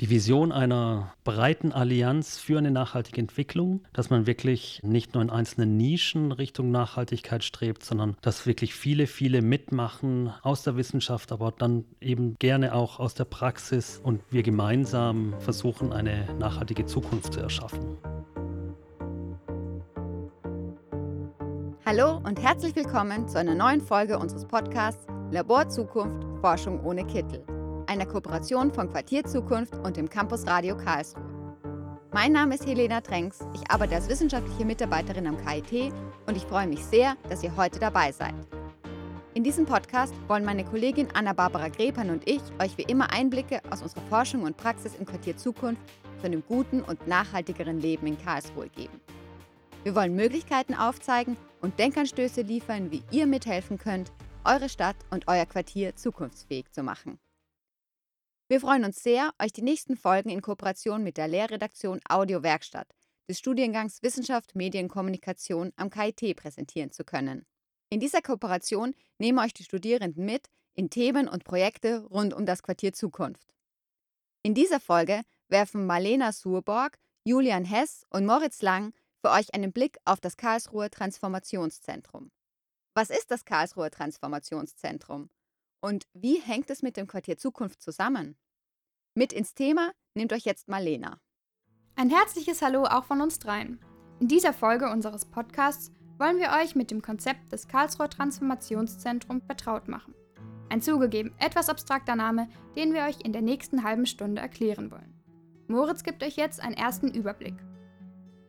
die Vision einer breiten Allianz für eine nachhaltige Entwicklung, dass man wirklich nicht nur in einzelnen Nischen Richtung Nachhaltigkeit strebt, sondern dass wirklich viele, viele mitmachen aus der Wissenschaft, aber dann eben gerne auch aus der Praxis und wir gemeinsam versuchen, eine nachhaltige Zukunft zu erschaffen. Hallo und herzlich willkommen zu einer neuen Folge unseres Podcasts Labor Zukunft Forschung ohne Kittel einer Kooperation von Quartier Zukunft und dem Campus Radio Karlsruhe. Mein Name ist Helena Trenks, ich arbeite als wissenschaftliche Mitarbeiterin am KIT und ich freue mich sehr, dass ihr heute dabei seid. In diesem Podcast wollen meine Kollegin Anna-Barbara Grepan und ich euch wie immer Einblicke aus unserer Forschung und Praxis im Quartier Zukunft zu einem guten und nachhaltigeren Leben in Karlsruhe geben. Wir wollen Möglichkeiten aufzeigen und Denkanstöße liefern, wie ihr mithelfen könnt, eure Stadt und euer Quartier zukunftsfähig zu machen. Wir freuen uns sehr, euch die nächsten Folgen in Kooperation mit der Lehrredaktion Audiowerkstatt des Studiengangs Wissenschaft Medienkommunikation am KIT präsentieren zu können. In dieser Kooperation nehmen euch die Studierenden mit in Themen und Projekte rund um das Quartier Zukunft. In dieser Folge werfen Marlena Surborg, Julian Hess und Moritz Lang für euch einen Blick auf das Karlsruher Transformationszentrum. Was ist das Karlsruher Transformationszentrum? Und wie hängt es mit dem Quartier Zukunft zusammen? Mit ins Thema nimmt euch jetzt Marlena. Ein herzliches Hallo auch von uns dreien. In dieser Folge unseres Podcasts wollen wir euch mit dem Konzept des Karlsruher Transformationszentrum vertraut machen. Ein zugegeben etwas abstrakter Name, den wir euch in der nächsten halben Stunde erklären wollen. Moritz gibt euch jetzt einen ersten Überblick.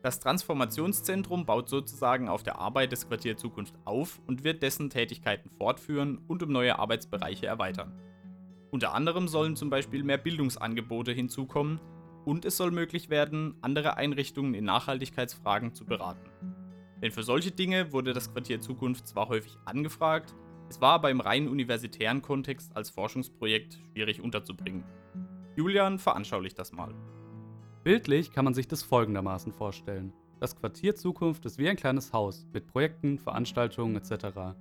Das Transformationszentrum baut sozusagen auf der Arbeit des Quartier Zukunft auf und wird dessen Tätigkeiten fortführen und um neue Arbeitsbereiche erweitern. Unter anderem sollen zum Beispiel mehr Bildungsangebote hinzukommen und es soll möglich werden, andere Einrichtungen in Nachhaltigkeitsfragen zu beraten. Denn für solche Dinge wurde das Quartier Zukunft zwar häufig angefragt, es war aber im rein universitären Kontext als Forschungsprojekt schwierig unterzubringen. Julian veranschaulicht das mal. Bildlich kann man sich das folgendermaßen vorstellen. Das Quartier Zukunft ist wie ein kleines Haus mit Projekten, Veranstaltungen etc.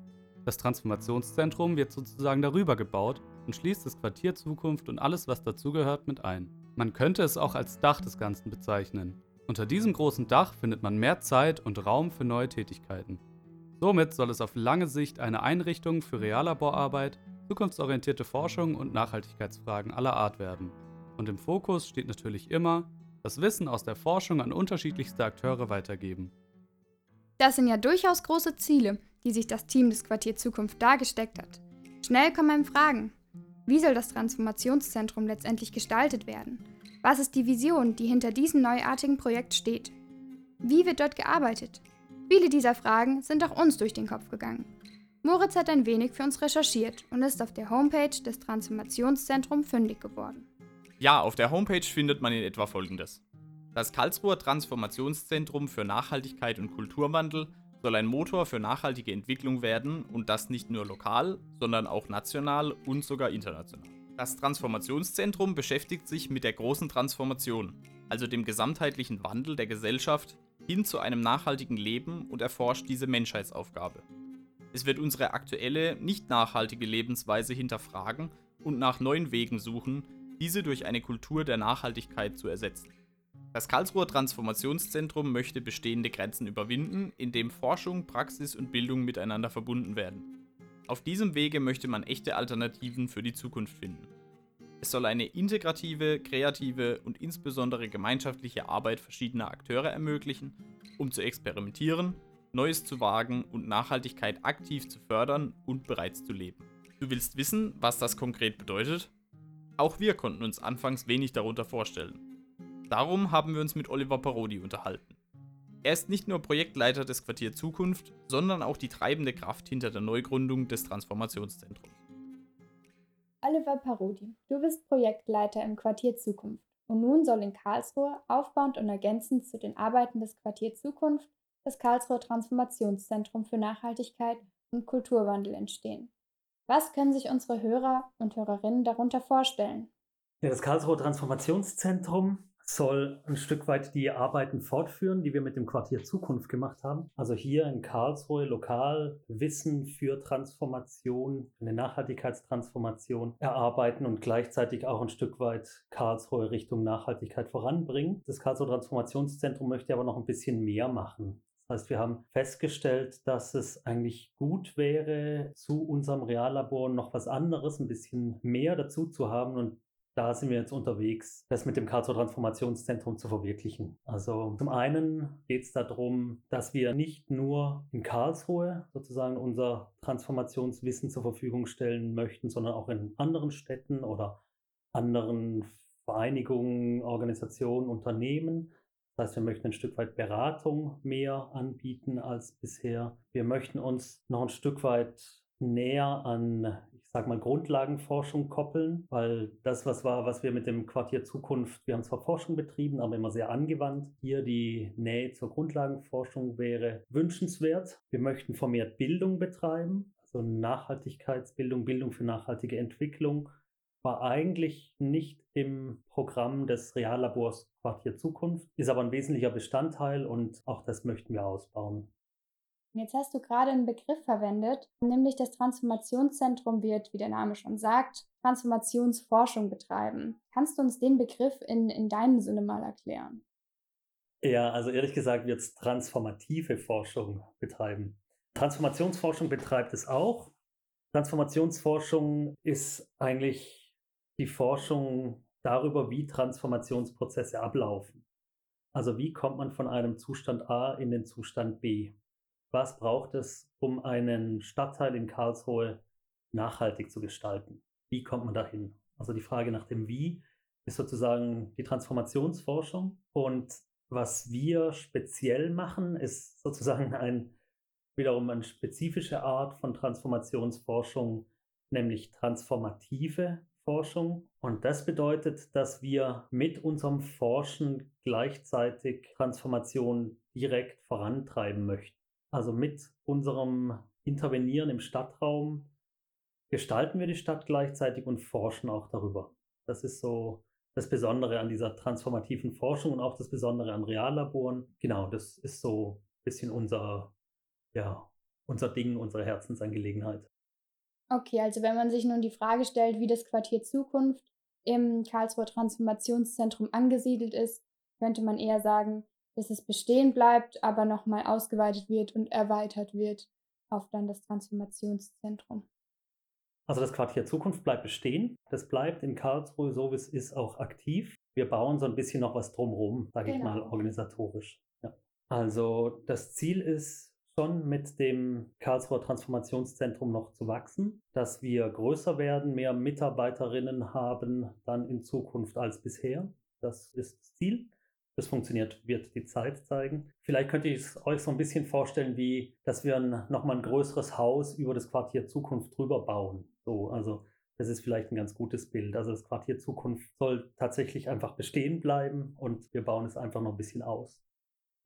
Das Transformationszentrum wird sozusagen darüber gebaut und schließt das Quartier Zukunft und alles, was dazugehört, mit ein. Man könnte es auch als Dach des Ganzen bezeichnen. Unter diesem großen Dach findet man mehr Zeit und Raum für neue Tätigkeiten. Somit soll es auf lange Sicht eine Einrichtung für Reallaborarbeit, zukunftsorientierte Forschung und Nachhaltigkeitsfragen aller Art werden. Und im Fokus steht natürlich immer das Wissen aus der Forschung an unterschiedlichste Akteure weitergeben. Das sind ja durchaus große Ziele, die sich das Team des Quartier Zukunft dargesteckt hat. Schnell kommen Fragen. Wie soll das Transformationszentrum letztendlich gestaltet werden? Was ist die Vision, die hinter diesem neuartigen Projekt steht? Wie wird dort gearbeitet? Viele dieser Fragen sind auch uns durch den Kopf gegangen. Moritz hat ein wenig für uns recherchiert und ist auf der Homepage des Transformationszentrums fündig geworden. Ja, auf der Homepage findet man in etwa folgendes. Das Karlsruher Transformationszentrum für Nachhaltigkeit und Kulturwandel soll ein Motor für nachhaltige Entwicklung werden und das nicht nur lokal, sondern auch national und sogar international. Das Transformationszentrum beschäftigt sich mit der großen Transformation, also dem gesamtheitlichen Wandel der Gesellschaft hin zu einem nachhaltigen Leben und erforscht diese Menschheitsaufgabe. Es wird unsere aktuelle, nicht nachhaltige Lebensweise hinterfragen und nach neuen Wegen suchen, diese durch eine Kultur der Nachhaltigkeit zu ersetzen. Das Karlsruher Transformationszentrum möchte bestehende Grenzen überwinden, indem Forschung, Praxis und Bildung miteinander verbunden werden. Auf diesem Wege möchte man echte Alternativen für die Zukunft finden. Es soll eine integrative, kreative und insbesondere gemeinschaftliche Arbeit verschiedener Akteure ermöglichen, um zu experimentieren, Neues zu wagen und Nachhaltigkeit aktiv zu fördern und bereits zu leben. Du willst wissen, was das konkret bedeutet? Auch wir konnten uns anfangs wenig darunter vorstellen. Darum haben wir uns mit Oliver Parodi unterhalten. Er ist nicht nur Projektleiter des Quartier Zukunft, sondern auch die treibende Kraft hinter der Neugründung des Transformationszentrums. Oliver Parodi, du bist Projektleiter im Quartier Zukunft und nun soll in Karlsruhe aufbauend und ergänzend zu den Arbeiten des Quartier Zukunft das Karlsruher Transformationszentrum für Nachhaltigkeit und Kulturwandel entstehen. Was können sich unsere Hörer und Hörerinnen darunter vorstellen? Ja, das Karlsruher Transformationszentrum soll ein Stück weit die Arbeiten fortführen, die wir mit dem Quartier Zukunft gemacht haben. Also hier in Karlsruhe lokal Wissen für Transformation, eine Nachhaltigkeitstransformation erarbeiten und gleichzeitig auch ein Stück weit Karlsruhe Richtung Nachhaltigkeit voranbringen. Das Karlsruhe Transformationszentrum möchte aber noch ein bisschen mehr machen. Das heißt, wir haben festgestellt, dass es eigentlich gut wäre, zu unserem Reallabor noch was anderes, ein bisschen mehr dazu zu haben. Und da sind wir jetzt unterwegs, das mit dem Karlsruher Transformationszentrum zu verwirklichen. Also zum einen geht es darum, dass wir nicht nur in Karlsruhe sozusagen unser Transformationswissen zur Verfügung stellen möchten, sondern auch in anderen Städten oder anderen Vereinigungen, Organisationen, Unternehmen. Das heißt, wir möchten ein Stück weit Beratung mehr anbieten als bisher. Wir möchten uns noch ein Stück weit näher an, ich sag mal, Grundlagenforschung koppeln, weil das, was war, was wir mit dem Quartier Zukunft, wir haben zwar Forschung betrieben, aber immer sehr angewandt. Hier die Nähe zur Grundlagenforschung wäre wünschenswert. Wir möchten vermehrt Bildung betreiben, also Nachhaltigkeitsbildung, Bildung für nachhaltige Entwicklung war eigentlich nicht im Programm des Reallabors Quartier Zukunft, ist aber ein wesentlicher Bestandteil und auch das möchten wir ausbauen. Jetzt hast du gerade einen Begriff verwendet, nämlich das Transformationszentrum wird, wie der Name schon sagt, Transformationsforschung betreiben. Kannst du uns den Begriff in, in deinem Sinne mal erklären? Ja, also ehrlich gesagt wird es transformative Forschung betreiben. Transformationsforschung betreibt es auch. Transformationsforschung ist eigentlich die Forschung darüber, wie Transformationsprozesse ablaufen. Also wie kommt man von einem Zustand A in den Zustand B? Was braucht es, um einen Stadtteil in Karlsruhe nachhaltig zu gestalten? Wie kommt man dahin? Also die Frage nach dem Wie ist sozusagen die Transformationsforschung. Und was wir speziell machen, ist sozusagen ein, wiederum eine spezifische Art von Transformationsforschung, nämlich transformative Forschung. Und das bedeutet, dass wir mit unserem Forschen gleichzeitig Transformation direkt vorantreiben möchten. Also mit unserem Intervenieren im Stadtraum gestalten wir die Stadt gleichzeitig und forschen auch darüber. Das ist so das Besondere an dieser transformativen Forschung und auch das Besondere an Reallaboren. Genau, das ist so ein bisschen unser, ja, unser Ding, unsere Herzensangelegenheit. Okay, also wenn man sich nun die Frage stellt, wie das Quartier Zukunft im Karlsruher Transformationszentrum angesiedelt ist, könnte man eher sagen, dass es bestehen bleibt, aber nochmal ausgeweitet wird und erweitert wird auf dann das Transformationszentrum. Also das Quartier Zukunft bleibt bestehen. Das bleibt in Karlsruhe so, wie es ist, auch aktiv. Wir bauen so ein bisschen noch was drumherum, sage genau. ich mal, organisatorisch. Ja. Also das Ziel ist, schon mit dem Karlsruher Transformationszentrum noch zu wachsen, dass wir größer werden, mehr Mitarbeiterinnen haben dann in Zukunft als bisher. Das ist das Ziel. Das funktioniert, wird die Zeit zeigen. Vielleicht könnt ihr es euch so ein bisschen vorstellen, wie, dass wir nochmal ein größeres Haus über das Quartier Zukunft drüber bauen. So, also, das ist vielleicht ein ganz gutes Bild. Also, das Quartier Zukunft soll tatsächlich einfach bestehen bleiben und wir bauen es einfach noch ein bisschen aus.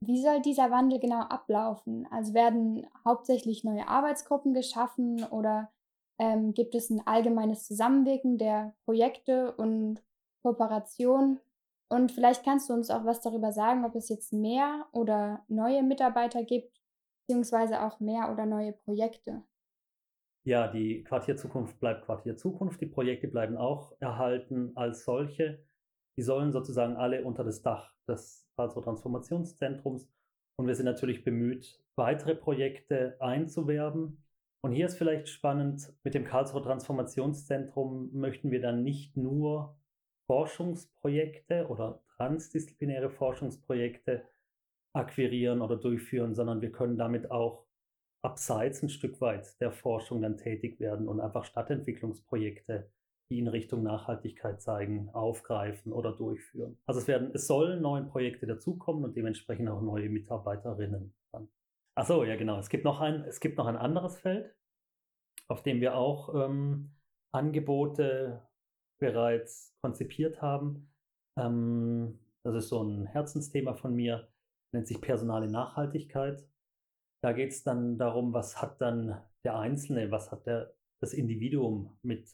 Wie soll dieser Wandel genau ablaufen? Also werden hauptsächlich neue Arbeitsgruppen geschaffen oder ähm, gibt es ein allgemeines Zusammenwirken der Projekte und Kooperation? Und vielleicht kannst du uns auch was darüber sagen, ob es jetzt mehr oder neue Mitarbeiter gibt, beziehungsweise auch mehr oder neue Projekte. Ja, die Quartier Zukunft bleibt Quartier Zukunft. Die Projekte bleiben auch erhalten als solche. Die sollen sozusagen alle unter das Dach des Karlsruher Transformationszentrums. Und wir sind natürlich bemüht, weitere Projekte einzuwerben. Und hier ist vielleicht spannend, mit dem Karlsruher Transformationszentrum möchten wir dann nicht nur Forschungsprojekte oder transdisziplinäre Forschungsprojekte akquirieren oder durchführen, sondern wir können damit auch abseits ein Stück weit der Forschung dann tätig werden und einfach Stadtentwicklungsprojekte die in Richtung Nachhaltigkeit zeigen, aufgreifen oder durchführen. Also es werden, es sollen neue Projekte dazukommen und dementsprechend auch neue Mitarbeiterinnen. Ach so, ja genau. Es gibt noch ein, es gibt noch ein anderes Feld, auf dem wir auch ähm, Angebote bereits konzipiert haben. Ähm, das ist so ein Herzensthema von mir, nennt sich personale Nachhaltigkeit. Da geht es dann darum, was hat dann der Einzelne, was hat der, das Individuum mit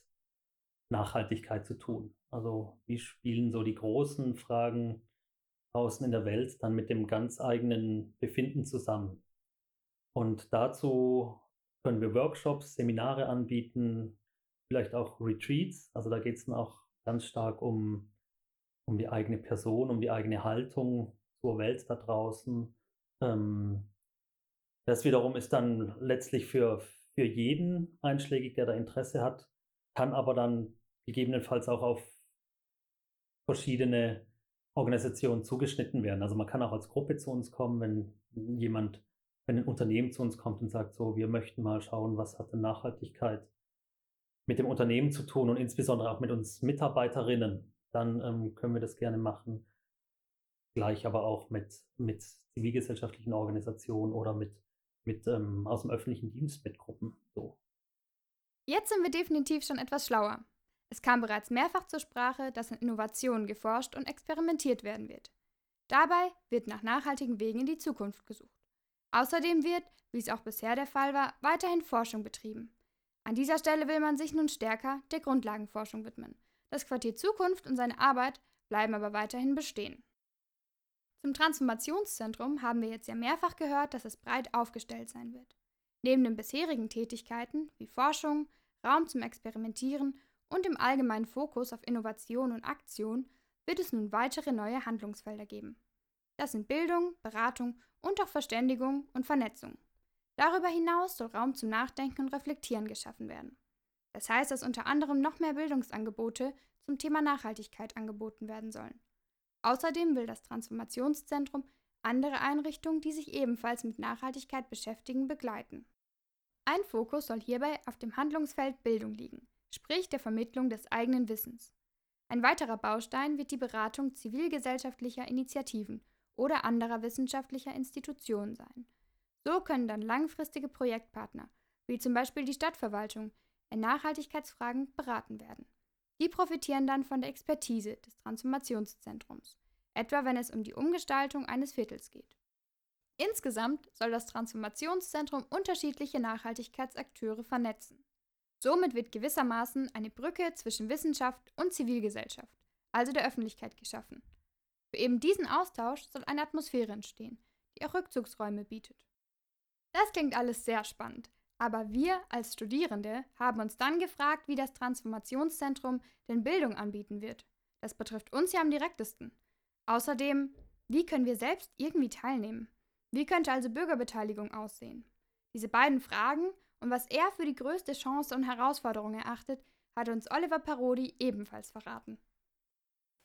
Nachhaltigkeit zu tun. Also wie spielen so die großen Fragen draußen in der Welt dann mit dem ganz eigenen Befinden zusammen. Und dazu können wir Workshops, Seminare anbieten, vielleicht auch Retreats. Also da geht es dann auch ganz stark um, um die eigene Person, um die eigene Haltung zur Welt da draußen. Ähm, das wiederum ist dann letztlich für, für jeden einschlägig, der da Interesse hat, kann aber dann gegebenenfalls auch auf verschiedene Organisationen zugeschnitten werden. Also man kann auch als Gruppe zu uns kommen, wenn jemand, wenn ein Unternehmen zu uns kommt und sagt, so, wir möchten mal schauen, was hat denn Nachhaltigkeit mit dem Unternehmen zu tun und insbesondere auch mit uns Mitarbeiterinnen, dann ähm, können wir das gerne machen. Gleich aber auch mit, mit zivilgesellschaftlichen Organisationen oder mit, mit ähm, aus dem öffentlichen Dienst mit Gruppen. So. Jetzt sind wir definitiv schon etwas schlauer. Es kam bereits mehrfach zur Sprache, dass an Innovationen geforscht und experimentiert werden wird. Dabei wird nach nachhaltigen Wegen in die Zukunft gesucht. Außerdem wird, wie es auch bisher der Fall war, weiterhin Forschung betrieben. An dieser Stelle will man sich nun stärker der Grundlagenforschung widmen. Das Quartier Zukunft und seine Arbeit bleiben aber weiterhin bestehen. Zum Transformationszentrum haben wir jetzt ja mehrfach gehört, dass es breit aufgestellt sein wird. Neben den bisherigen Tätigkeiten wie Forschung, Raum zum Experimentieren und dem allgemeinen Fokus auf Innovation und Aktion wird es nun weitere neue Handlungsfelder geben. Das sind Bildung, Beratung und auch Verständigung und Vernetzung. Darüber hinaus soll Raum zum Nachdenken und Reflektieren geschaffen werden. Das heißt, dass unter anderem noch mehr Bildungsangebote zum Thema Nachhaltigkeit angeboten werden sollen. Außerdem will das Transformationszentrum andere Einrichtungen, die sich ebenfalls mit Nachhaltigkeit beschäftigen, begleiten. Ein Fokus soll hierbei auf dem Handlungsfeld Bildung liegen, sprich der Vermittlung des eigenen Wissens. Ein weiterer Baustein wird die Beratung zivilgesellschaftlicher Initiativen oder anderer wissenschaftlicher Institutionen sein so können dann langfristige Projektpartner, wie zum Beispiel die Stadtverwaltung, in Nachhaltigkeitsfragen beraten werden. Die profitieren dann von der Expertise des Transformationszentrums, etwa wenn es um die Umgestaltung eines Viertels geht. Insgesamt soll das Transformationszentrum unterschiedliche Nachhaltigkeitsakteure vernetzen. Somit wird gewissermaßen eine Brücke zwischen Wissenschaft und Zivilgesellschaft, also der Öffentlichkeit, geschaffen. Für eben diesen Austausch soll eine Atmosphäre entstehen, die auch Rückzugsräume bietet. Das klingt alles sehr spannend. Aber wir als Studierende haben uns dann gefragt, wie das Transformationszentrum denn Bildung anbieten wird. Das betrifft uns ja am direktesten. Außerdem, wie können wir selbst irgendwie teilnehmen? Wie könnte also Bürgerbeteiligung aussehen? Diese beiden Fragen und was er für die größte Chance und Herausforderung erachtet, hat uns Oliver Parodi ebenfalls verraten.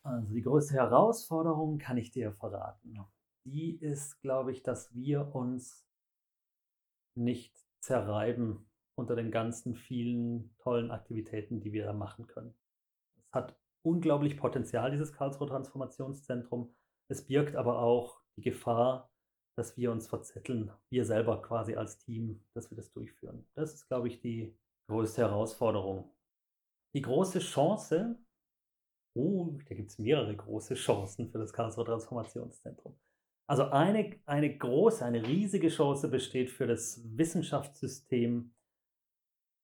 Also die größte Herausforderung kann ich dir verraten. Die ist, glaube ich, dass wir uns nicht zerreiben unter den ganzen vielen tollen Aktivitäten, die wir da machen können. Es hat unglaublich Potenzial, dieses Karlsruhe Transformationszentrum. Es birgt aber auch die Gefahr, dass wir uns verzetteln, wir selber quasi als Team, dass wir das durchführen. Das ist, glaube ich, die größte Herausforderung. Die große Chance, oh, da gibt es mehrere große Chancen für das Karlsruhe Transformationszentrum. Also eine, eine große, eine riesige Chance besteht für das Wissenschaftssystem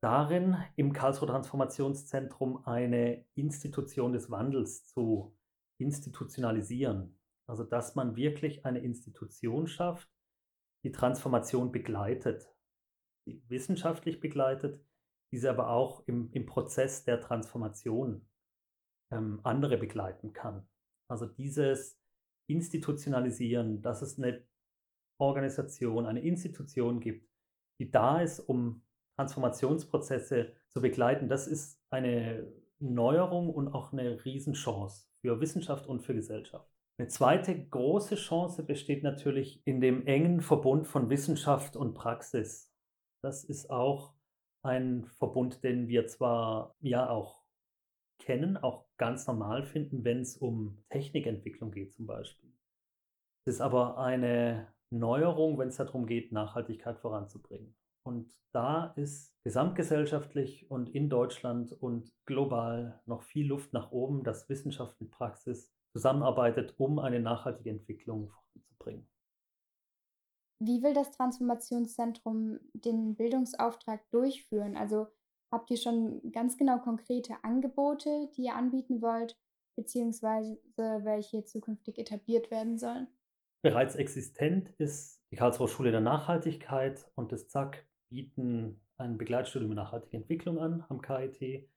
darin, im Karlsruher Transformationszentrum eine Institution des Wandels zu institutionalisieren. Also dass man wirklich eine Institution schafft, die Transformation begleitet, die wissenschaftlich begleitet, diese aber auch im, im Prozess der Transformation ähm, andere begleiten kann. Also dieses institutionalisieren, dass es eine Organisation, eine Institution gibt, die da ist, um Transformationsprozesse zu begleiten. Das ist eine Neuerung und auch eine Riesenchance für Wissenschaft und für Gesellschaft. Eine zweite große Chance besteht natürlich in dem engen Verbund von Wissenschaft und Praxis. Das ist auch ein Verbund, den wir zwar ja auch kennen, auch ganz normal finden, wenn es um Technikentwicklung geht zum Beispiel. Es ist aber eine Neuerung, wenn es darum geht, Nachhaltigkeit voranzubringen. Und da ist gesamtgesellschaftlich und in Deutschland und global noch viel Luft nach oben, dass Wissenschaft mit Praxis zusammenarbeitet, um eine nachhaltige Entwicklung voranzubringen. Wie will das Transformationszentrum den Bildungsauftrag durchführen? Also Habt ihr schon ganz genau konkrete Angebote, die ihr anbieten wollt? beziehungsweise welche zukünftig etabliert werden sollen? Bereits existent ist die Karlsruher Schule der Nachhaltigkeit und das ZAK bieten ein Begleitstudium Nachhaltige Entwicklung an am KIT.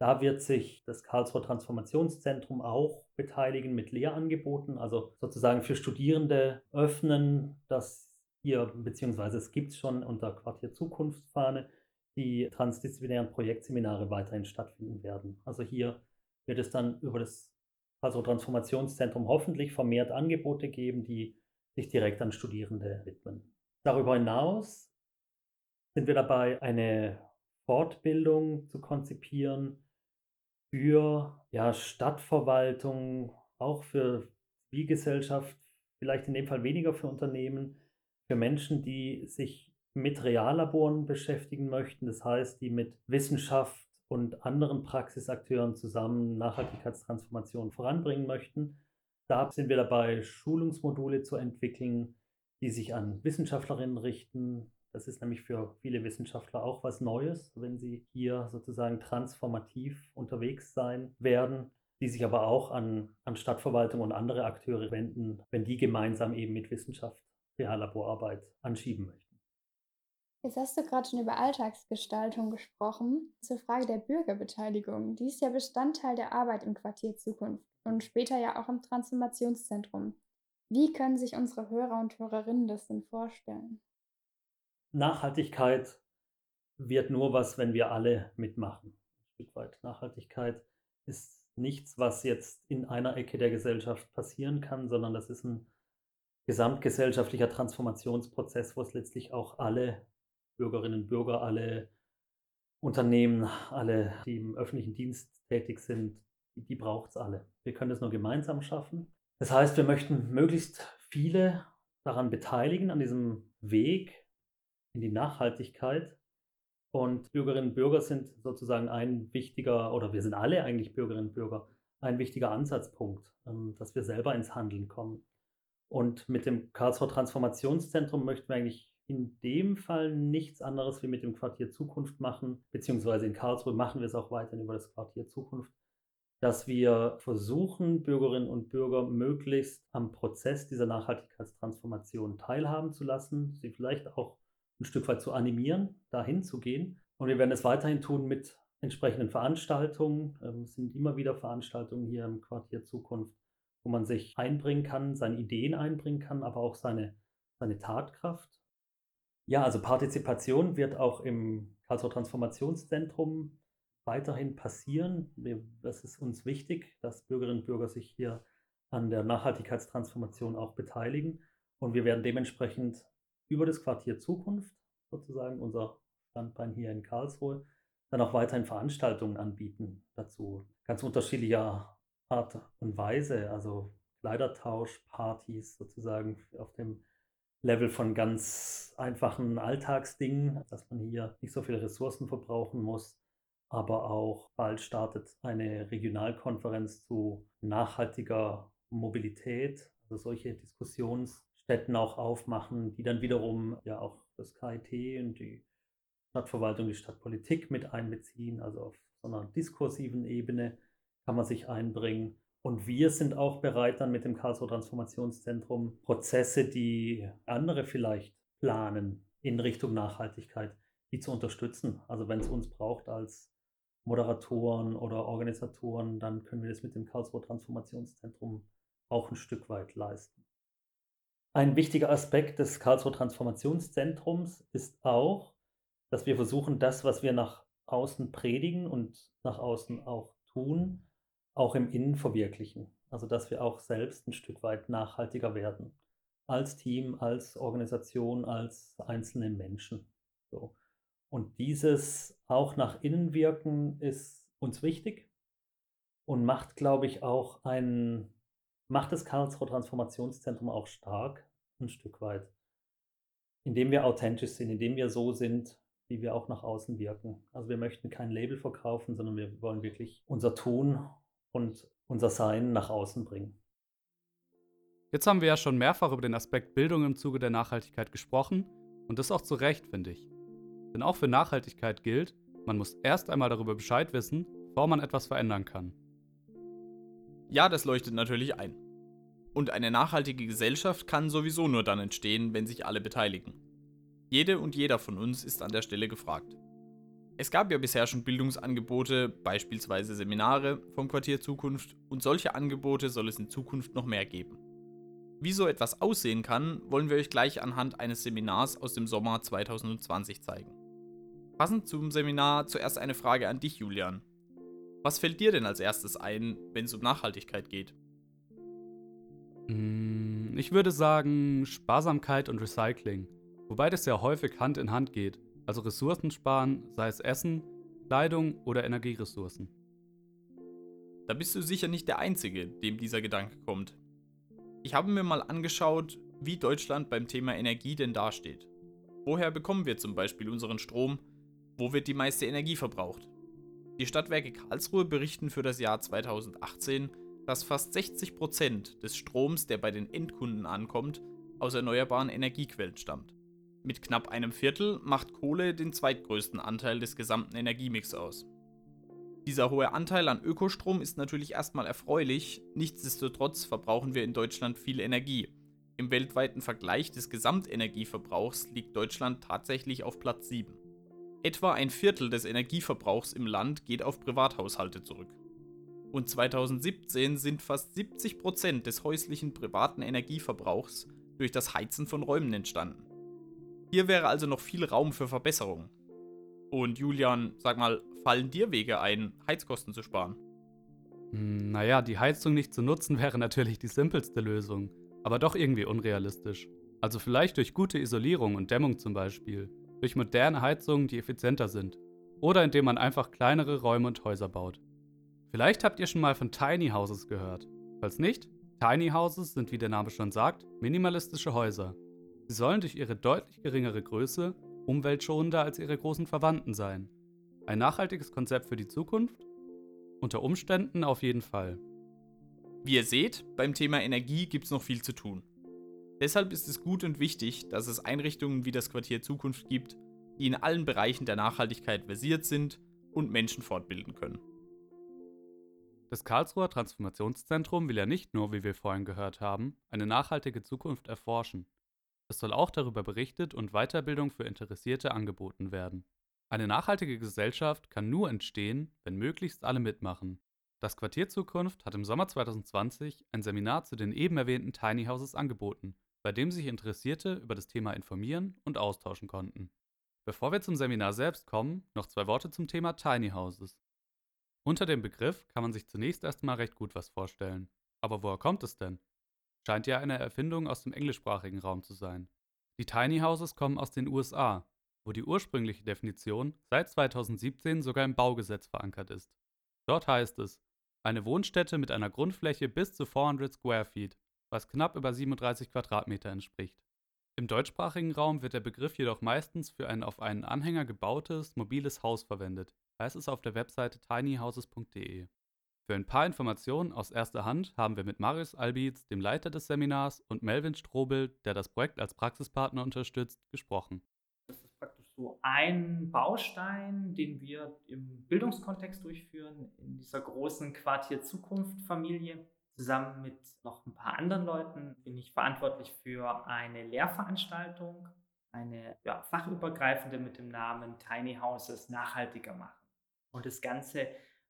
Da wird sich das Karlsruher Transformationszentrum auch beteiligen mit Lehrangeboten, also sozusagen für Studierende öffnen, dass hier, beziehungsweise es gibt schon unter Quartier Zukunftsfahne, die transdisziplinären Projektseminare weiterhin stattfinden werden. Also hier wird es dann über das Karlsruher Transformationszentrum hoffentlich vermehrt Angebote geben, die sich direkt an Studierende widmen. Darüber hinaus sind wir dabei, eine Fortbildung zu konzipieren für ja, Stadtverwaltung, auch für Zivilgesellschaft, vielleicht in dem Fall weniger für Unternehmen, für Menschen, die sich mit Reallaboren beschäftigen möchten, das heißt, die mit Wissenschaft und anderen Praxisakteuren zusammen Nachhaltigkeitstransformation voranbringen möchten. Da sind wir dabei, Schulungsmodule zu entwickeln, die sich an Wissenschaftlerinnen richten, das ist nämlich für viele Wissenschaftler auch was Neues, wenn sie hier sozusagen transformativ unterwegs sein werden, die sich aber auch an, an Stadtverwaltung und andere Akteure wenden, wenn die gemeinsam eben mit Wissenschaft Reallaborarbeit anschieben möchten. Jetzt hast du gerade schon über Alltagsgestaltung gesprochen. Zur Frage der Bürgerbeteiligung. Die ist ja Bestandteil der Arbeit im Quartier Zukunft und später ja auch im Transformationszentrum. Wie können sich unsere Hörer und Hörerinnen das denn vorstellen? Nachhaltigkeit wird nur was, wenn wir alle mitmachen. Ein Stück weit. Nachhaltigkeit ist nichts, was jetzt in einer Ecke der Gesellschaft passieren kann, sondern das ist ein gesamtgesellschaftlicher Transformationsprozess, wo es letztlich auch alle Bürgerinnen und Bürger, alle Unternehmen, alle, die im öffentlichen Dienst tätig sind, die, braucht es alle. Wir können das nur gemeinsam schaffen. Das heißt, wir möchten möglichst viele daran beteiligen, an diesem Weg, in die Nachhaltigkeit. Und Bürgerinnen und Bürger sind sozusagen ein wichtiger, oder wir sind alle eigentlich Bürgerinnen und Bürger, ein wichtiger Ansatzpunkt, ähm, dass wir selber ins Handeln kommen. Und mit dem Karlsruher Transformationszentrum möchten wir eigentlich in dem Fall nichts anderes wie mit dem Quartier Zukunft machen, beziehungsweise in Karlsruhe machen wir es auch weiterhin über das Quartier Zukunft, dass wir versuchen, Bürgerinnen und Bürger möglichst am Prozess dieser Nachhaltigkeitstransformation teilhaben zu lassen, sie vielleicht auch ein Stück weit zu animieren, dahin zu gehen. Und wir werden es weiterhin tun mit entsprechenden Veranstaltungen. Ähm, es sind immer wieder Veranstaltungen hier im Quartier Zukunft, wo man sich einbringen kann, seine Ideen einbringen kann, aber auch seine, seine Tatkraft. Ja, also Partizipation wird auch im Karlsruher Transformationszentrum weiterhin passieren. Das ist uns wichtig, dass Bürgerinnen und Bürger sich hier an der Nachhaltigkeitstransformation auch beteiligen. Und wir werden dementsprechend über das Quartier Zukunft, sozusagen unser Standbein hier in Karlsruhe, dann auch weiterhin Veranstaltungen anbieten dazu. Ganz unterschiedlicher Art und Weise, also Kleidertausch, Partys sozusagen auf dem Level von ganz einfachen Alltagsdingen, dass man hier nicht so viele Ressourcen verbrauchen muss. Aber auch bald startet eine Regionalkonferenz zu nachhaltiger Mobilität, also solche Diskussions- Städten auch aufmachen, die dann wiederum ja auch das KIT und die Stadtverwaltung, die Stadtpolitik mit einbeziehen. Also auf so einer diskursiven Ebene kann man sich einbringen. Und wir sind auch bereit, dann mit dem Karlsruher Transformationszentrum Prozesse, die andere vielleicht planen in Richtung Nachhaltigkeit, die zu unterstützen. Also wenn es uns braucht als Moderatoren oder Organisatoren, dann können wir das mit dem Karlsruher Transformationszentrum auch ein Stück weit leisten. Ein wichtiger Aspekt des Karlsruher Transformationszentrums ist auch, dass wir versuchen, das, was wir nach außen predigen und nach außen auch tun, auch im Innen verwirklichen. Also dass wir auch selbst ein Stück weit nachhaltiger werden. Als Team, als Organisation, als einzelne Menschen. So. Und dieses auch nach innen wirken ist uns wichtig und macht, glaube ich, auch ein macht das Karlsruher Transformationszentrum auch stark, ein Stück weit. Indem wir authentisch sind, indem wir so sind, wie wir auch nach außen wirken. Also wir möchten kein Label verkaufen, sondern wir wollen wirklich unser Tun und unser Sein nach außen bringen. Jetzt haben wir ja schon mehrfach über den Aspekt Bildung im Zuge der Nachhaltigkeit gesprochen und das auch zu Recht, finde ich. Denn auch für Nachhaltigkeit gilt, man muss erst einmal darüber Bescheid wissen, bevor man etwas verändern kann. Ja, das leuchtet natürlich ein. Und eine nachhaltige Gesellschaft kann sowieso nur dann entstehen, wenn sich alle beteiligen. Jede und jeder von uns ist an der Stelle gefragt. Es gab ja bisher schon Bildungsangebote, beispielsweise Seminare vom Quartier Zukunft, und solche Angebote soll es in Zukunft noch mehr geben. Wie so etwas aussehen kann, wollen wir euch gleich anhand eines Seminars aus dem Sommer 2020 zeigen. Passend zum Seminar zuerst eine Frage an dich, Julian. Was fällt dir denn als erstes ein, wenn es um Nachhaltigkeit geht? Mm, ich würde sagen Sparsamkeit und Recycling, wobei das ja häufig Hand in Hand geht, also Ressourcen sparen, sei es Essen, Kleidung oder Energieressourcen. Da bist du sicher nicht der Einzige, dem dieser Gedanke kommt. Ich habe mir mal angeschaut, wie Deutschland beim Thema Energie denn dasteht. Woher bekommen wir zum Beispiel unseren Strom? Wo wird die meiste Energie verbraucht? Die Stadtwerke Karlsruhe berichten für das Jahr 2018, dass fast 60 Prozent des Stroms, der bei den Endkunden ankommt, aus erneuerbaren Energiequellen stammt. Mit knapp einem Viertel macht Kohle den zweitgrößten Anteil des gesamten Energiemix aus. Dieser hohe Anteil an Ökostrom ist natürlich erstmal erfreulich, nichtsdestotrotz verbrauchen wir in Deutschland viel Energie. Im weltweiten Vergleich des Gesamtenergieverbrauchs liegt Deutschland tatsächlich auf Platz 7. Etwa ein Viertel des Energieverbrauchs im Land geht auf Privathaushalte zurück. Und 2017 sind fast 70 Prozent des häuslichen privaten Energieverbrauchs durch das Heizen von Räumen entstanden. Hier wäre also noch viel Raum für Verbesserungen. Und Julian, sag mal, fallen dir Wege ein, Heizkosten zu sparen? Hm, naja, die Heizung nicht zu nutzen wäre natürlich die simpelste Lösung, aber doch irgendwie unrealistisch. Also vielleicht durch gute Isolierung und Dämmung zum Beispiel, durch moderne Heizungen, die effizienter sind. Oder indem man einfach kleinere Räume und Häuser baut. Vielleicht habt ihr schon mal von Tiny Houses gehört. Falls nicht, Tiny Houses sind, wie der Name schon sagt, minimalistische Häuser. Sie sollen durch ihre deutlich geringere Größe umweltschonender als ihre großen Verwandten sein. Ein nachhaltiges Konzept für die Zukunft? Unter Umständen auf jeden Fall. Wie ihr seht, beim Thema Energie gibt es noch viel zu tun. Deshalb ist es gut und wichtig, dass es Einrichtungen wie das Quartier Zukunft gibt, die in allen Bereichen der Nachhaltigkeit versiert sind und Menschen fortbilden können. Das Karlsruher Transformationszentrum will ja nicht nur, wie wir vorhin gehört haben, eine nachhaltige Zukunft erforschen. Es soll auch darüber berichtet und Weiterbildung für Interessierte angeboten werden. Eine nachhaltige Gesellschaft kann nur entstehen, wenn möglichst alle mitmachen. Das Quartier Zukunft hat im Sommer 2020 ein Seminar zu den eben erwähnten Tiny Houses angeboten, bei dem sich Interessierte über das Thema informieren und austauschen konnten. Bevor wir zum Seminar selbst kommen, noch zwei Worte zum Thema Tiny Houses. Unter dem Begriff kann man sich zunächst erstmal recht gut was vorstellen. Aber woher kommt es denn? Scheint ja eine Erfindung aus dem englischsprachigen Raum zu sein. Die Tiny Houses kommen aus den USA, wo die ursprüngliche Definition seit 2017 sogar im Baugesetz verankert ist. Dort heißt es, eine Wohnstätte mit einer Grundfläche bis zu 400 Square Feet, was knapp über 37 Quadratmeter entspricht. Im deutschsprachigen Raum wird der Begriff jedoch meistens für ein auf einen Anhänger gebautes, mobiles Haus verwendet, heißt es auf der Webseite tinyhouses.de. Für ein paar Informationen aus erster Hand haben wir mit Marius Albitz, dem Leiter des Seminars, und Melvin Strobel, der das Projekt als Praxispartner unterstützt, gesprochen. Das ist praktisch so ein Baustein, den wir im Bildungskontext durchführen, in dieser großen Quartier Zukunft Familie. Zusammen mit noch ein paar anderen Leuten bin ich verantwortlich für eine Lehrveranstaltung, eine ja, fachübergreifende mit dem Namen Tiny Houses nachhaltiger machen. Und das Ganze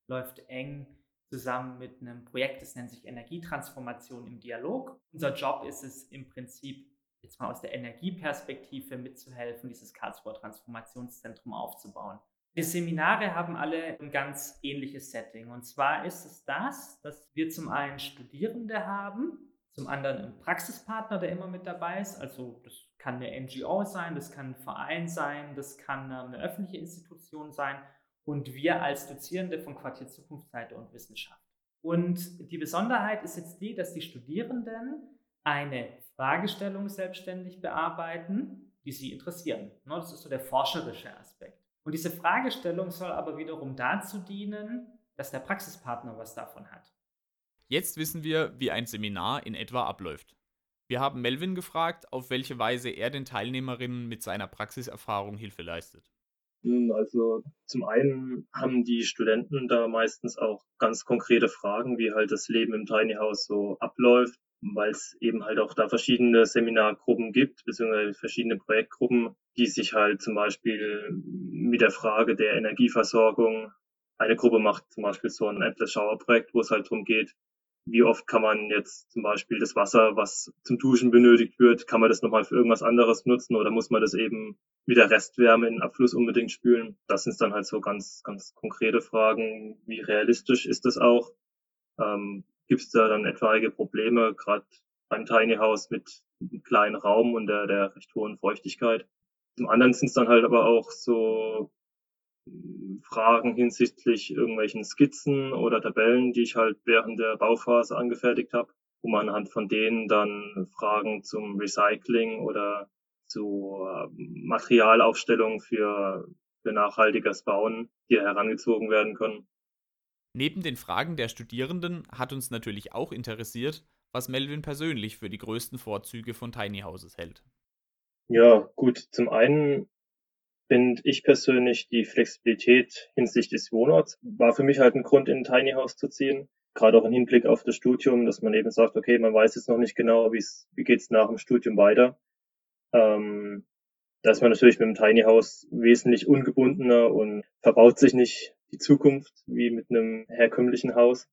läuft eng zusammen mit einem Projekt, das nennt sich Energietransformation im Dialog. Unser Job ist es im Prinzip, jetzt mal aus der Energieperspektive mitzuhelfen, dieses Karlsruher Transformationszentrum aufzubauen. Die Seminare haben alle ein ganz ähnliches Setting. Und zwar ist es das, dass wir zum einen Studierende haben, zum anderen einen Praxispartner, der immer mit dabei ist. Also das kann eine NGO sein, das kann ein Verein sein, das kann eine öffentliche Institution sein und wir als Dozierende von Quartier Zukunftsseite und Wissenschaft. Und die Besonderheit ist jetzt die, dass die Studierenden eine Fragestellung selbstständig bearbeiten, die sie interessieren. Ne, das ist so der forscherische Aspekt. Und diese Fragestellung soll aber wiederum dazu dienen, dass der Praxispartner was davon hat. Jetzt wissen wir, wie ein Seminar in etwa abläuft. Wir haben Melvin gefragt, auf welche Weise er den Teilnehmerinnen mit seiner Praxiserfahrung Hilfe leistet. Also zum einen haben die Studenten da meistens auch ganz konkrete Fragen, wie halt das Leben im Tiny House so abläuft, weil es eben halt auch da verschiedene Seminargruppen gibt, beziehungsweise verschiedene Projektgruppen, die sich halt zum Beispiel mit der Frage der Energieversorgung, eine Gruppe macht zum Beispiel so ein Endless Shower Projekt, wo es halt darum geht, wie oft kann man jetzt zum Beispiel das Wasser, was zum Duschen benötigt wird, kann man das nochmal für irgendwas anderes nutzen oder muss man das eben mit der Restwärme in den Abfluss unbedingt spülen? Das sind dann halt so ganz, ganz konkrete Fragen. Wie realistisch ist das auch? Ähm, Gibt es da dann etwaige Probleme, gerade beim Tiny House mit einem kleinen Raum und der, der recht hohen Feuchtigkeit? Zum anderen sind es dann halt aber auch so Fragen hinsichtlich irgendwelchen Skizzen oder Tabellen, die ich halt während der Bauphase angefertigt habe, wo man anhand von denen dann Fragen zum Recycling oder zu ähm, Materialaufstellung für, für nachhaltiges Bauen hier herangezogen werden können. Neben den Fragen der Studierenden hat uns natürlich auch interessiert, was Melvin persönlich für die größten Vorzüge von Tiny Houses hält. Ja, gut, zum einen finde ich persönlich die Flexibilität hinsichtlich des Wohnorts war für mich halt ein Grund, in ein Tiny House zu ziehen. Gerade auch im Hinblick auf das Studium, dass man eben sagt, okay, man weiß jetzt noch nicht genau, wie geht's nach dem Studium weiter. Ähm, da ist man natürlich mit dem Tiny House wesentlich ungebundener und verbaut sich nicht die Zukunft wie mit einem herkömmlichen Haus.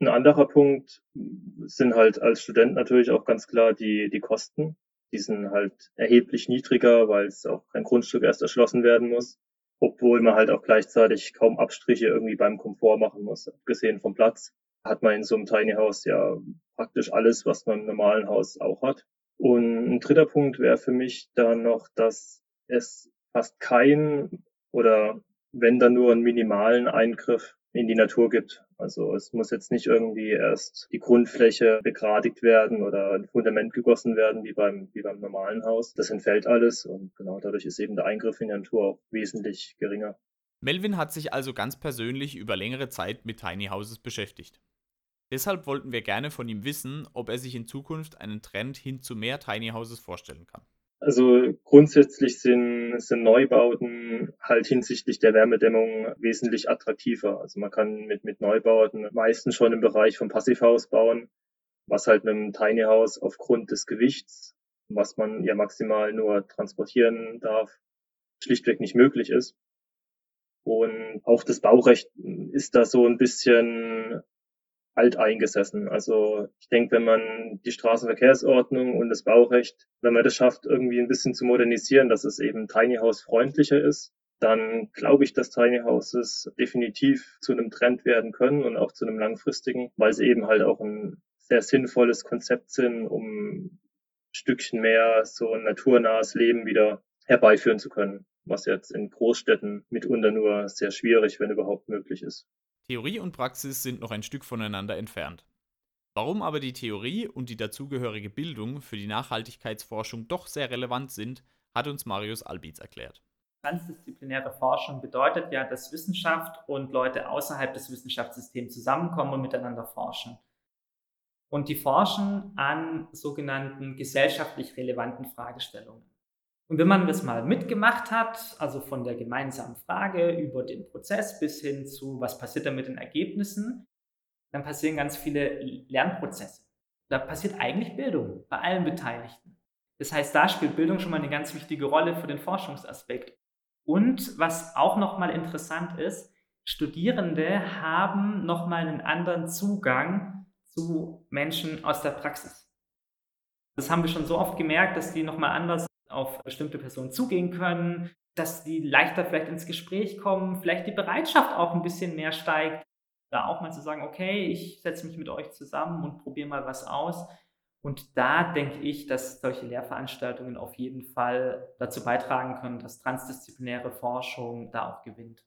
Ein anderer Punkt sind halt als Student natürlich auch ganz klar die, die Kosten. Die sind halt erheblich niedriger, weil es auch kein Grundstück erst erschlossen werden muss. Obwohl man halt auch gleichzeitig kaum Abstriche irgendwie beim Komfort machen muss. Abgesehen vom Platz hat man in so einem Tiny House ja praktisch alles, was man im normalen Haus auch hat. Und ein dritter Punkt wäre für mich dann noch, dass es fast kein oder wenn dann nur einen minimalen Eingriff in die Natur gibt. Also es muss jetzt nicht irgendwie erst die Grundfläche begradigt werden oder ein Fundament gegossen werden, wie beim, wie beim normalen Haus. Das entfällt alles und genau dadurch ist eben der Eingriff in die Natur auch wesentlich geringer. Melvin hat sich also ganz persönlich über längere Zeit mit Tiny Houses beschäftigt. Deshalb wollten wir gerne von ihm wissen, ob er sich in Zukunft einen Trend hin zu mehr Tiny Houses vorstellen kann. Also grundsätzlich sind, sind Neubauten halt hinsichtlich der Wärmedämmung wesentlich attraktiver. Also man kann mit, mit Neubauten meistens schon im Bereich vom Passivhaus bauen, was halt mit einem Tiny House aufgrund des Gewichts, was man ja maximal nur transportieren darf, schlichtweg nicht möglich ist. Und auch das Baurecht ist da so ein bisschen alteingesessen. Also ich denke, wenn man die Straßenverkehrsordnung und das Baurecht, wenn man das schafft, irgendwie ein bisschen zu modernisieren, dass es eben Tiny House freundlicher ist, dann glaube ich, dass Tiny Houses definitiv zu einem Trend werden können und auch zu einem langfristigen, weil sie eben halt auch ein sehr sinnvolles Konzept sind, um ein Stückchen mehr so ein naturnahes Leben wieder herbeiführen zu können, was jetzt in Großstädten mitunter nur sehr schwierig, wenn überhaupt möglich ist. Theorie und Praxis sind noch ein Stück voneinander entfernt. Warum aber die Theorie und die dazugehörige Bildung für die Nachhaltigkeitsforschung doch sehr relevant sind, hat uns Marius Albitz erklärt. Transdisziplinäre Forschung bedeutet ja, dass Wissenschaft und Leute außerhalb des Wissenschaftssystems zusammenkommen und miteinander forschen. Und die forschen an sogenannten gesellschaftlich relevanten Fragestellungen. Und wenn man das mal mitgemacht hat, also von der gemeinsamen Frage über den Prozess bis hin zu, was passiert da mit den Ergebnissen, dann passieren ganz viele Lernprozesse. Da passiert eigentlich Bildung bei allen Beteiligten. Das heißt, da spielt Bildung schon mal eine ganz wichtige Rolle für den Forschungsaspekt. Und was auch nochmal interessant ist, Studierende haben nochmal einen anderen Zugang zu Menschen aus der Praxis. Das haben wir schon so oft gemerkt, dass die nochmal anders auf bestimmte Personen zugehen können, dass die leichter vielleicht ins Gespräch kommen, vielleicht die Bereitschaft auch ein bisschen mehr steigt, da auch mal zu sagen, okay, ich setze mich mit euch zusammen und probiere mal was aus. Und da denke ich, dass solche Lehrveranstaltungen auf jeden Fall dazu beitragen können, dass transdisziplinäre Forschung da auch gewinnt.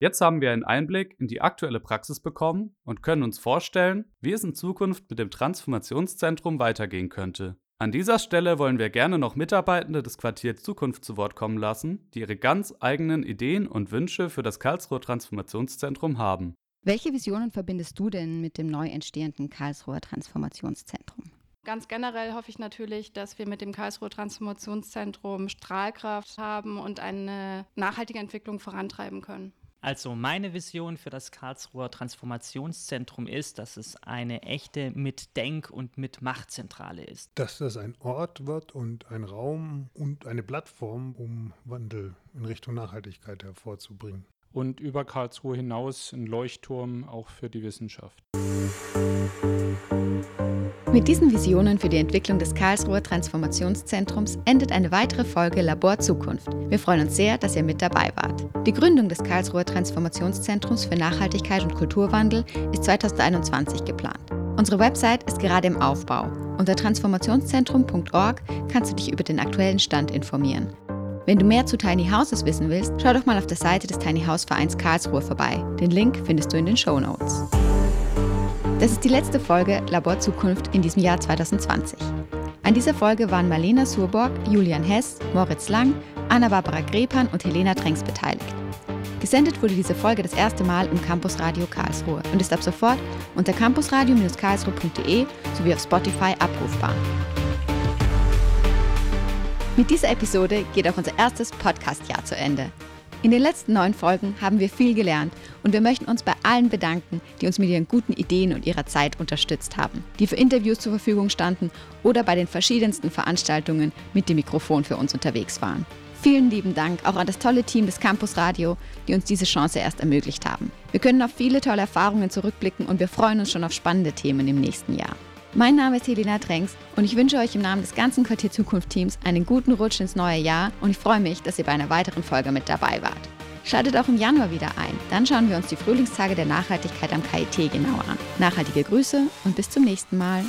Jetzt haben wir einen Einblick in die aktuelle Praxis bekommen und können uns vorstellen, wie es in Zukunft mit dem Transformationszentrum weitergehen könnte. An dieser Stelle wollen wir gerne noch Mitarbeitende des Quartiers Zukunft zu Wort kommen lassen, die ihre ganz eigenen Ideen und Wünsche für das Karlsruher Transformationszentrum haben. Welche Visionen verbindest du denn mit dem neu entstehenden Karlsruher Transformationszentrum? Ganz generell hoffe ich natürlich, dass wir mit dem Karlsruher Transformationszentrum Strahlkraft haben und eine nachhaltige Entwicklung vorantreiben können. Also meine Vision für das Karlsruher Transformationszentrum ist, dass es eine echte Mitdenk- und Mitmachtzentrale ist. Dass das ein Ort wird und ein Raum und eine Plattform, um Wandel in Richtung Nachhaltigkeit hervorzubringen. Und über Karlsruhe hinaus ein Leuchtturm auch für die Wissenschaft. Mit diesen Visionen für die Entwicklung des Karlsruher Transformationszentrums endet eine weitere Folge Labor Zukunft. Wir freuen uns sehr, dass ihr mit dabei wart. Die Gründung des Karlsruher Transformationszentrums für Nachhaltigkeit und Kulturwandel ist 2021 geplant. Unsere Website ist gerade im Aufbau. Unter transformationszentrum.org kannst du dich über den aktuellen Stand informieren. Wenn du mehr zu Tiny Houses wissen willst, schau doch mal auf der Seite des Tiny House Vereins Karlsruhe vorbei. Den Link findest du in den Show Notes. Das ist die letzte Folge Labor Zukunft in diesem Jahr 2020. An dieser Folge waren Marlena Surborg, Julian Hess, Moritz Lang, Anna-Barbara Grepan und Helena Tränks beteiligt. Gesendet wurde diese Folge das erste Mal im Campus Radio Karlsruhe und ist ab sofort unter campusradio-karlsruhe.de sowie auf Spotify abrufbar. Mit dieser Episode geht auch unser erstes Podcast-Jahr zu Ende. In den letzten neun Folgen haben wir viel gelernt und wir möchten uns bei allen bedanken, die uns mit ihren guten Ideen und ihrer Zeit unterstützt haben, die für Interviews zur Verfügung standen oder bei den verschiedensten Veranstaltungen mit dem Mikrofon für uns unterwegs waren. Vielen lieben Dank auch an das tolle Team des Campus Radio, die uns diese Chance erst ermöglicht haben. Wir können auf viele tolle Erfahrungen zurückblicken und wir freuen uns schon auf spannende Themen im nächsten Jahr. Mein Name ist Helena Tränks und ich wünsche euch im Namen des ganzen Quartier Zukunft Teams einen guten Rutsch ins neue Jahr und ich freue mich, dass ihr bei einer weiteren Folge mit dabei wart. Schaltet auch im Januar wieder ein, dann schauen wir uns die Frühlingstage der Nachhaltigkeit am KIT genauer an. Nachhaltige Grüße und bis zum nächsten Mal.